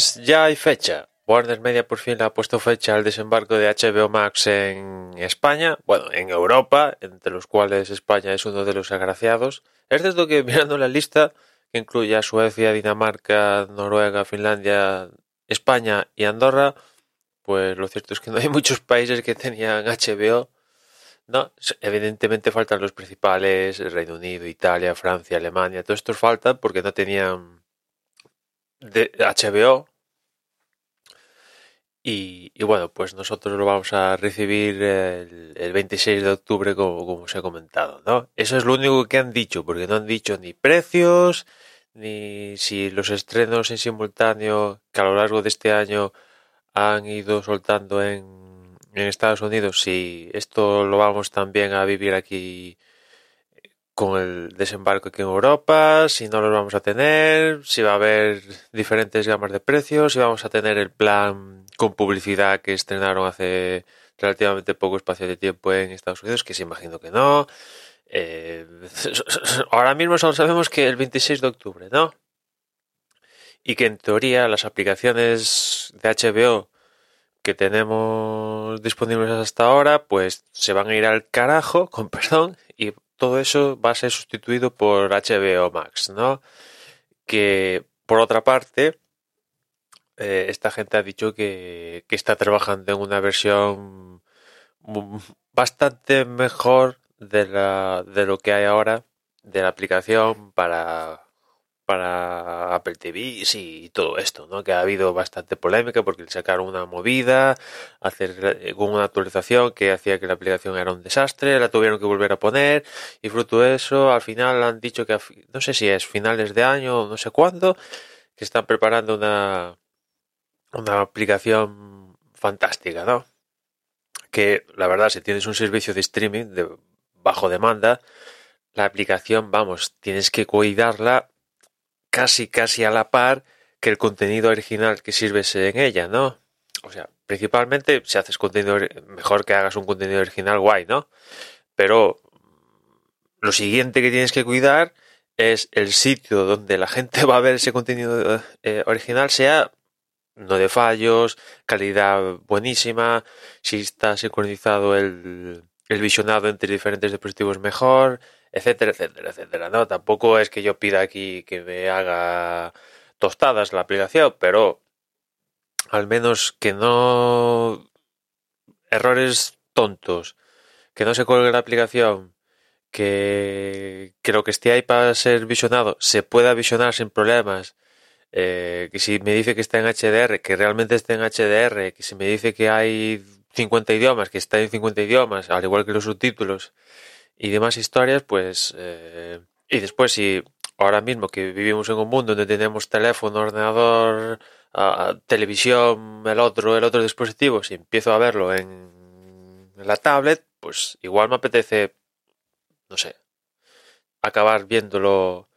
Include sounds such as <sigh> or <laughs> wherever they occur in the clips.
Pues ya hay fecha. Warner Media por fin le ha puesto fecha al desembarco de HBO Max en España, bueno, en Europa, entre los cuales España es uno de los agraciados. Es cierto que <laughs> mirando la lista, que incluye a Suecia, Dinamarca, Noruega, Finlandia, España y Andorra, pues lo cierto es que no hay <laughs> muchos países que tenían HBO. No, evidentemente faltan los principales, Reino Unido, Italia, Francia, Alemania, todos estos faltan porque no tenían de HBO. Y, y bueno, pues nosotros lo vamos a recibir el, el 26 de octubre, como, como os he comentado, ¿no? Eso es lo único que han dicho, porque no han dicho ni precios, ni si los estrenos en simultáneo que a lo largo de este año han ido soltando en, en Estados Unidos, si esto lo vamos también a vivir aquí con el desembarco aquí en Europa, si no los vamos a tener, si va a haber diferentes gamas de precios, si vamos a tener el plan con publicidad que estrenaron hace relativamente poco espacio de tiempo en Estados Unidos, que se imagino que no. Eh, <laughs> ahora mismo solo sabemos que el 26 de octubre, ¿no? Y que en teoría las aplicaciones de HBO que tenemos disponibles hasta ahora, pues se van a ir al carajo, <laughs> con perdón, y todo eso va a ser sustituido por HBO Max, ¿no? Que por otra parte, eh, esta gente ha dicho que, está trabajando en una versión bastante mejor de, la, de lo que hay ahora de la aplicación para, para Apple TV y todo esto, ¿no? Que ha habido bastante polémica porque sacaron una movida, hacer una actualización que hacía que la aplicación era un desastre, la tuvieron que volver a poner y fruto de eso al final han dicho que no sé si es finales de año o no sé cuándo que están preparando una una aplicación fantástica, ¿no? Que la verdad si tienes un servicio de streaming de bajo demanda la aplicación, vamos, tienes que cuidarla casi casi a la par que el contenido original que sirves en ella, ¿no? O sea, principalmente si haces contenido mejor que hagas un contenido original guay, ¿no? Pero lo siguiente que tienes que cuidar es el sitio donde la gente <laughs> va a ver ese contenido eh, original sea no de fallos, calidad buenísima, si está sincronizado el, el visionado entre diferentes dispositivos mejor, etcétera, etcétera, etcétera. No, tampoco es que yo pida aquí que me haga tostadas la aplicación, pero al menos que no errores tontos, que no se cuelgue la aplicación, que, que lo que esté ahí para ser visionado se pueda visionar sin problemas. Eh, que si me dice que está en HDR, que realmente está en HDR, que si me dice que hay 50 idiomas, que está en 50 idiomas, al igual que los subtítulos, y demás historias, pues... Eh, y después si ahora mismo que vivimos en un mundo donde tenemos teléfono, ordenador, uh, televisión, el otro, el otro dispositivo, si empiezo a verlo en la tablet, pues igual me apetece, no sé, acabar viéndolo.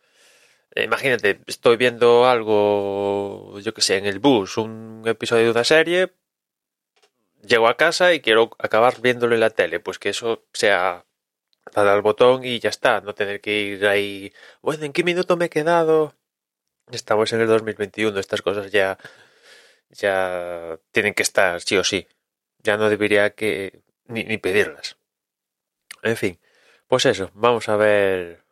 Imagínate, estoy viendo algo, yo que sé, en el bus, un episodio de una serie, llego a casa y quiero acabar viéndolo en la tele, pues que eso sea dar al botón y ya está, no tener que ir ahí, bueno, ¿en qué minuto me he quedado? Estamos en el 2021, estas cosas ya ya tienen que estar sí o sí. Ya no debería que ni, ni pedirlas. En fin, pues eso, vamos a ver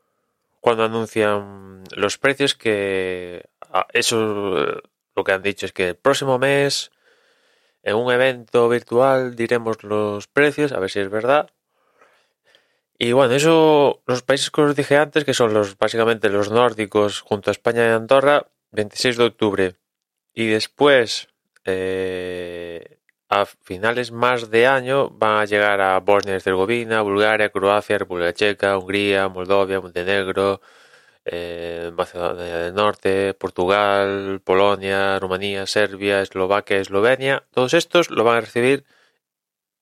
cuando anuncian los precios que ah, eso lo que han dicho es que el próximo mes en un evento virtual diremos los precios, a ver si es verdad. Y bueno, eso, los países que os dije antes, que son los básicamente los nórdicos junto a España y Andorra, 26 de octubre. Y después, eh, a finales más de año van a llegar a Bosnia y Herzegovina, Bulgaria, Croacia, República Checa, Hungría, Moldovia, Montenegro, eh, Macedonia del Norte, Portugal, Polonia, Rumanía, Serbia, Eslovaquia, Eslovenia. Todos estos lo van a recibir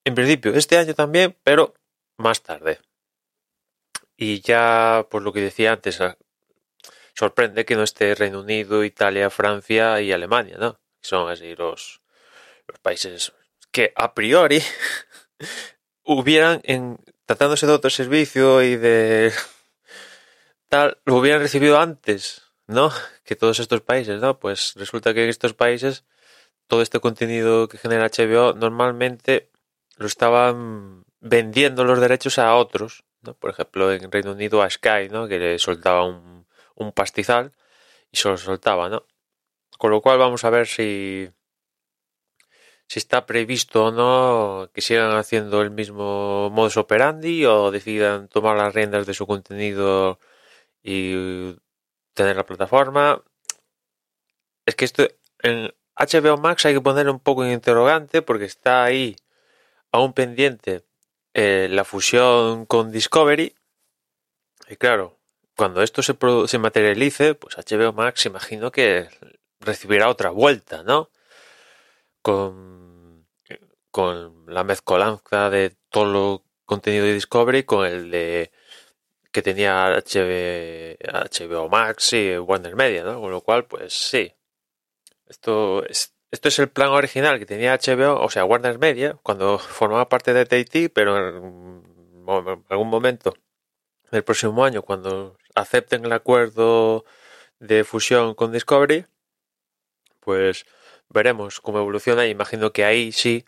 en principio este año también, pero más tarde. Y ya, por lo que decía antes, ah, sorprende que no esté Reino Unido, Italia, Francia y Alemania, ¿no? Son así los, los países que a priori <laughs> hubieran, en, tratándose de otro servicio y de <laughs> tal, lo hubieran recibido antes, ¿no? Que todos estos países, ¿no? Pues resulta que en estos países todo este contenido que genera HBO normalmente lo estaban vendiendo los derechos a otros, ¿no? Por ejemplo, en Reino Unido a Sky, ¿no? Que le soltaba un, un pastizal y se lo soltaba, ¿no? Con lo cual vamos a ver si si está previsto o no que sigan haciendo el mismo modus operandi o decidan tomar las riendas de su contenido y tener la plataforma. Es que esto en HBO Max hay que poner un poco en interrogante porque está ahí aún pendiente eh, la fusión con Discovery. Y claro, cuando esto se, se materialice, pues HBO Max imagino que recibirá otra vuelta, ¿no? Con, con la mezcolanza de todo lo contenido de Discovery con el de que tenía HBO Max y Warner Media, ¿no? Con lo cual, pues sí. Esto es, esto es el plan original que tenía HBO, o sea, Warner Media, cuando <laughs> formaba parte de TT, pero en algún momento del próximo año, cuando acepten el acuerdo de fusión con Discovery, pues veremos cómo evoluciona. Imagino que ahí sí,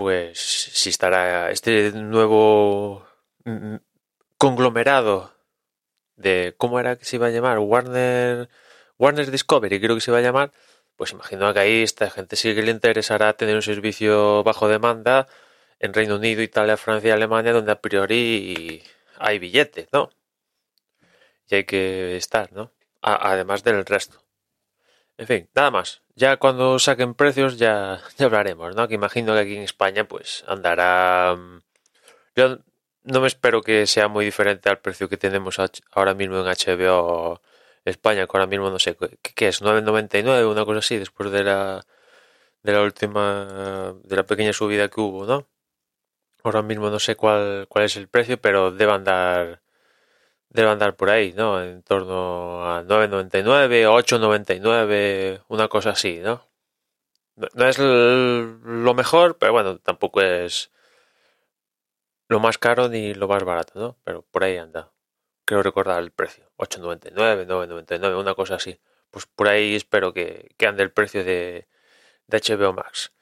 pues si estará este nuevo mm, conglomerado de cómo era que se iba a llamar Warner Warner Discovery creo que se iba a llamar pues imagino que ahí esta gente sí que le interesará tener un servicio bajo demanda en Reino Unido, Italia, Francia y Alemania donde a priori hay billetes, ¿no? Y hay que estar, ¿no? además del resto. En fin, nada más. Ya cuando saquen precios ya, ya hablaremos, ¿no? Que imagino que aquí en España pues andará... Mm, yo no me espero que sea muy diferente al precio que tenemos ahora mismo en HBO España, que ahora mismo no sé qué, es, 9.99, una cosa así, después de la de la última de la pequeña subida que hubo, ¿no? Ahora mismo no sé cuál cuál es el precio, pero debe andar debe andar por ahí, ¿no? En torno a 9.99, 8.99, una cosa así, ¿no? No es lo mejor, pero bueno, tampoco es lo más caro ni lo más barato, ¿no? Pero por ahí anda. Creo recordar el precio. 8.99, 9.99, una cosa así. Pues por ahí espero que, ande el precio de, de HBO Max.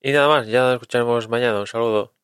Y nada más, ya nos escucharemos mañana. Un saludo.